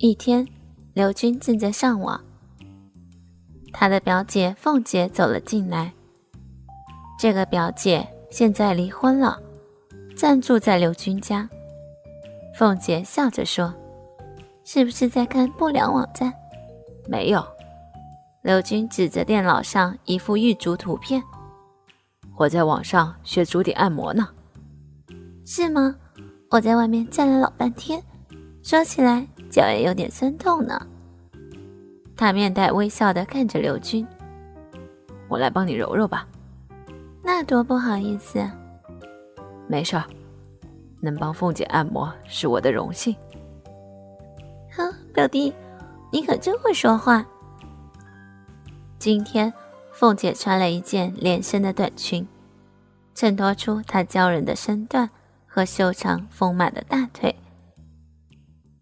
一天，刘军正在上网，他的表姐凤姐走了进来。这个表姐现在离婚了，暂住在刘军家。凤姐笑着说：“是不是在看不良网站？”没有。刘军指着电脑上一幅玉竹图片：“我在网上学足底按摩呢。”是吗？我在外面站了老半天，说起来脚也有点酸痛呢。他面带微笑地看着刘军：“我来帮你揉揉吧。”那多不好意思。没事儿，能帮凤姐按摩是我的荣幸。哼，表弟，你可真会说话。今天，凤姐穿了一件连身的短裙，衬托出她娇人的身段和修长丰满的大腿。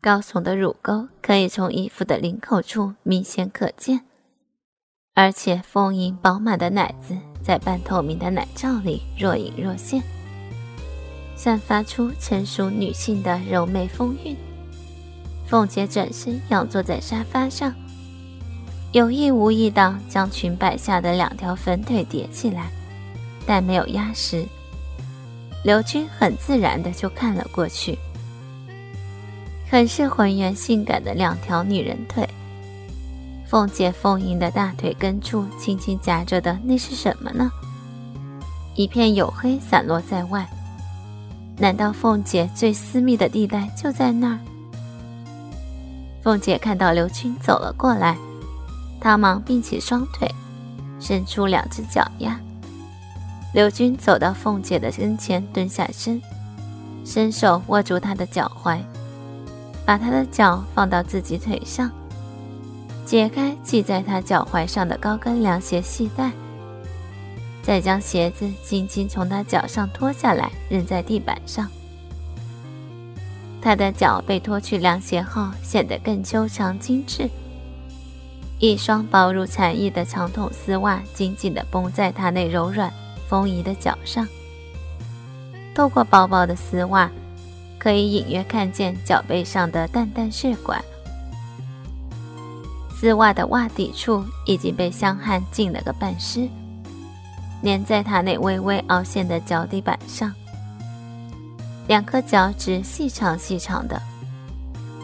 高耸的乳沟可以从衣服的领口处明显可见，而且丰盈饱满的奶子。在半透明的奶罩里若隐若现，散发出成熟女性的柔媚风韵。凤姐转身仰坐在沙发上，有意无意地将裙摆下的两条粉腿叠起来，但没有压实。刘军很自然地就看了过去，很是浑圆性感的两条女人腿。凤姐丰盈的大腿根处轻轻夹着的那是什么呢？一片黝黑散落在外，难道凤姐最私密的地带就在那儿？凤姐看到刘军走了过来，她忙并起双腿，伸出两只脚丫。刘军走到凤姐的跟前，蹲下身，伸手握住她的脚踝，把他的脚放到自己腿上。解开系在他脚踝上的高跟凉鞋系带，再将鞋子轻轻从他脚上脱下来，扔在地板上。他的脚被脱去凉鞋后，显得更修长精致。一双薄如蝉翼的长筒丝袜紧紧地绷在他那柔软丰腴的脚上。透过薄薄的丝袜，可以隐约看见脚背上的淡淡血管。丝袜的袜底处已经被香汗浸了个半湿，粘在他那微微凹陷的脚底板上。两颗脚趾细长细长的，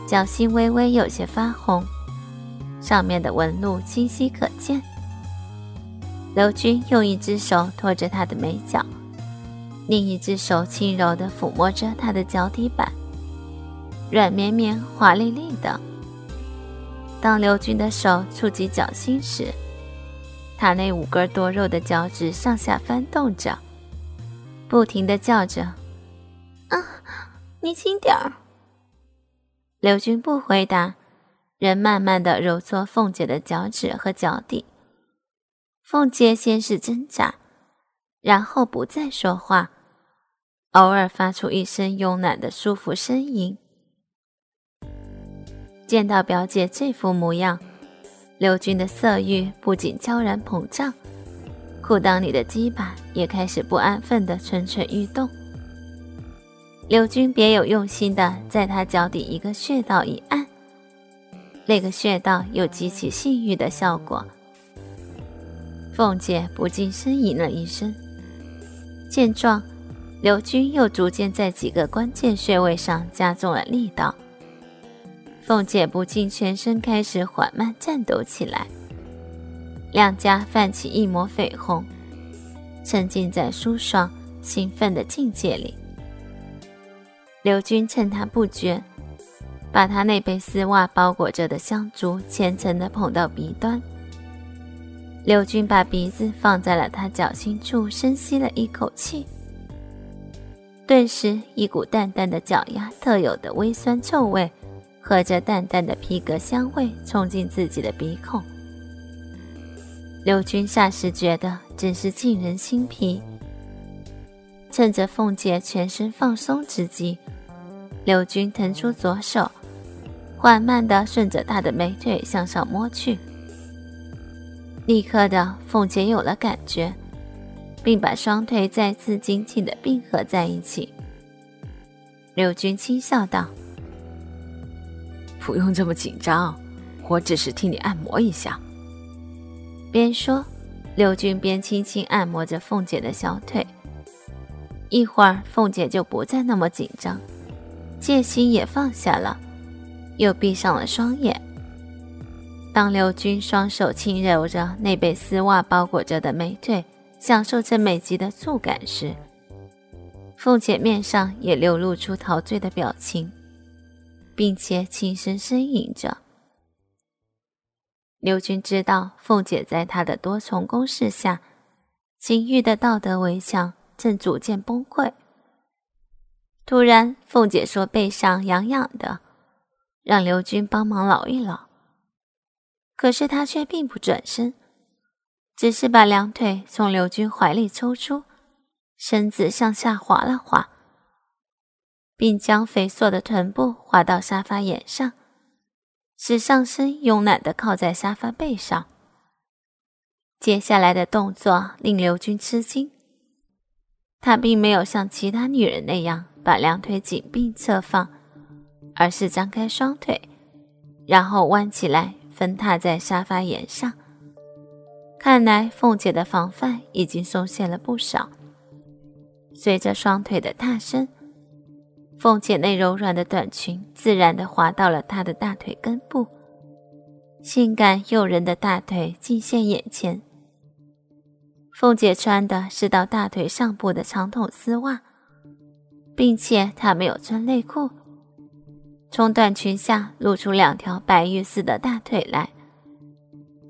脚心微微有些发红，上面的纹路清晰可见。刘军用一只手托着他的美脚，另一只手轻柔地抚摸着他的脚底板，软绵绵、滑腻腻的。当刘军的手触及脚心时，他那五根多肉的脚趾上下翻动着，不停地叫着：“啊，你轻点儿。”刘军不回答，仍慢慢地揉搓凤姐的脚趾和脚底。凤姐先是挣扎，然后不再说话，偶尔发出一声慵懒的舒服呻吟。见到表姐这副模样，刘军的色欲不仅悄然膨胀，裤裆里的鸡巴也开始不安分的蠢蠢欲动。刘军别有用心的在他脚底一个穴道一按，那个穴道有激起性欲的效果。凤姐不禁呻吟了一声。见状，刘军又逐渐在几个关键穴位上加重了力道。凤姐不禁全身开始缓慢颤抖起来，两颊泛起一抹绯红，沉浸在舒爽兴奋的境界里。刘军趁她不觉，把她那被丝袜包裹着的香烛虔诚地捧到鼻端。刘军把鼻子放在了她脚心处，深吸了一口气，顿时一股淡淡的脚丫特有的微酸臭味。和着淡淡的皮革香味冲进自己的鼻孔，刘军霎时觉得真是沁人心脾。趁着凤姐全身放松之际，刘军腾出左手，缓慢地顺着她的美腿向上摸去。立刻的，凤姐有了感觉，并把双腿再次紧紧的并合在一起。刘军轻笑道。不用这么紧张，我只是替你按摩一下。边说，刘军边轻轻按摩着凤姐的小腿。一会儿，凤姐就不再那么紧张，戒心也放下了，又闭上了双眼。当刘军双手轻揉着那被丝袜包裹着的美腿，享受着美极的触感时，凤姐面上也流露出陶醉的表情，并且轻声呻吟着。刘军知道凤姐在他的多重攻势下，情欲的道德围墙正逐渐崩溃。突然，凤姐说背上痒痒的，让刘军帮忙挠一挠。可是他却并不转身，只是把两腿从刘军怀里抽出，身子向下滑了滑，并将肥硕的臀部滑到沙发沿上。使上身慵懒地靠在沙发背上。接下来的动作令刘军吃惊，他并没有像其他女人那样把两腿紧并侧放，而是张开双腿，然后弯起来分踏在沙发沿上。看来凤姐的防范已经松懈了不少。随着双腿的踏伸。凤姐那柔软的短裙自然地滑到了她的大腿根部，性感诱人的大腿尽现眼前。凤姐穿的是到大腿上部的长筒丝袜，并且她没有穿内裤，从短裙下露出两条白玉似的大腿来，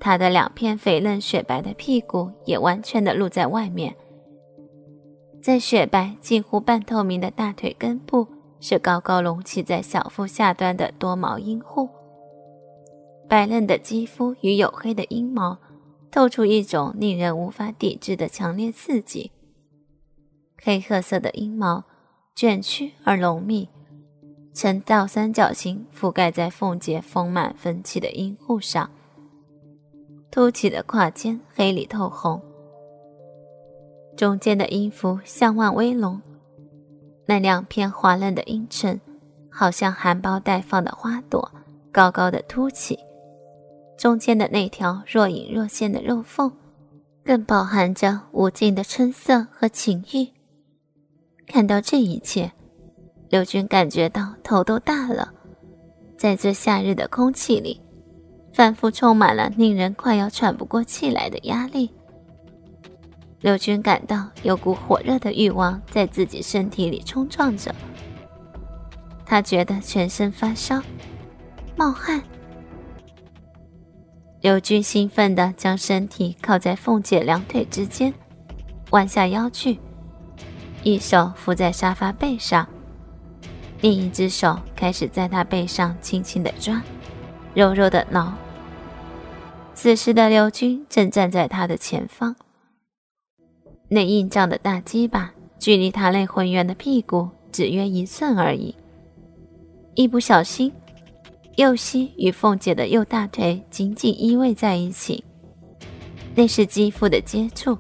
她的两片肥嫩雪白的屁股也完全的露在外面，在雪白近乎半透明的大腿根部。是高高隆起在小腹下端的多毛阴户，白嫩的肌肤与黝黑的阴毛透出一种令人无法抵制的强烈刺激。黑褐色的阴毛卷曲而浓密，呈倒三角形覆盖在凤姐丰满分起的阴户上，凸起的胯间黑里透红，中间的音符向外微隆。那两片滑嫩的阴唇，好像含苞待放的花朵，高高的凸起。中间的那条若隐若现的肉缝，更饱含着无尽的春色和情欲。看到这一切，刘军感觉到头都大了。在这夏日的空气里，反复充满了令人快要喘不过气来的压力。刘军感到有股火热的欲望在自己身体里冲撞着，他觉得全身发烧、冒汗。刘军兴奋地将身体靠在凤姐两腿之间，弯下腰去，一手扶在沙发背上，另一只手开始在她背上轻轻地抓，柔柔地挠。此时的刘军正站在他的前方。那硬胀的大鸡巴，距离他那浑圆的屁股只约一寸而已。一不小心，右膝与凤姐的右大腿紧紧依偎在一起，那是肌肤的接触。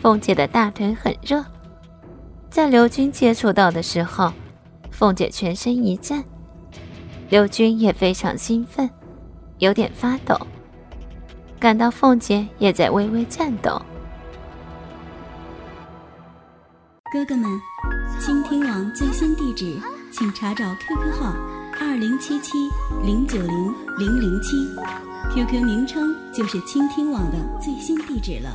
凤姐的大腿很热，在刘军接触到的时候，凤姐全身一震，刘军也非常兴奋，有点发抖，感到凤姐也在微微颤抖。哥哥们，倾听网最新地址，请查找 QQ 号二零七七零九零零零七，QQ 名称就是倾听网的最新地址了。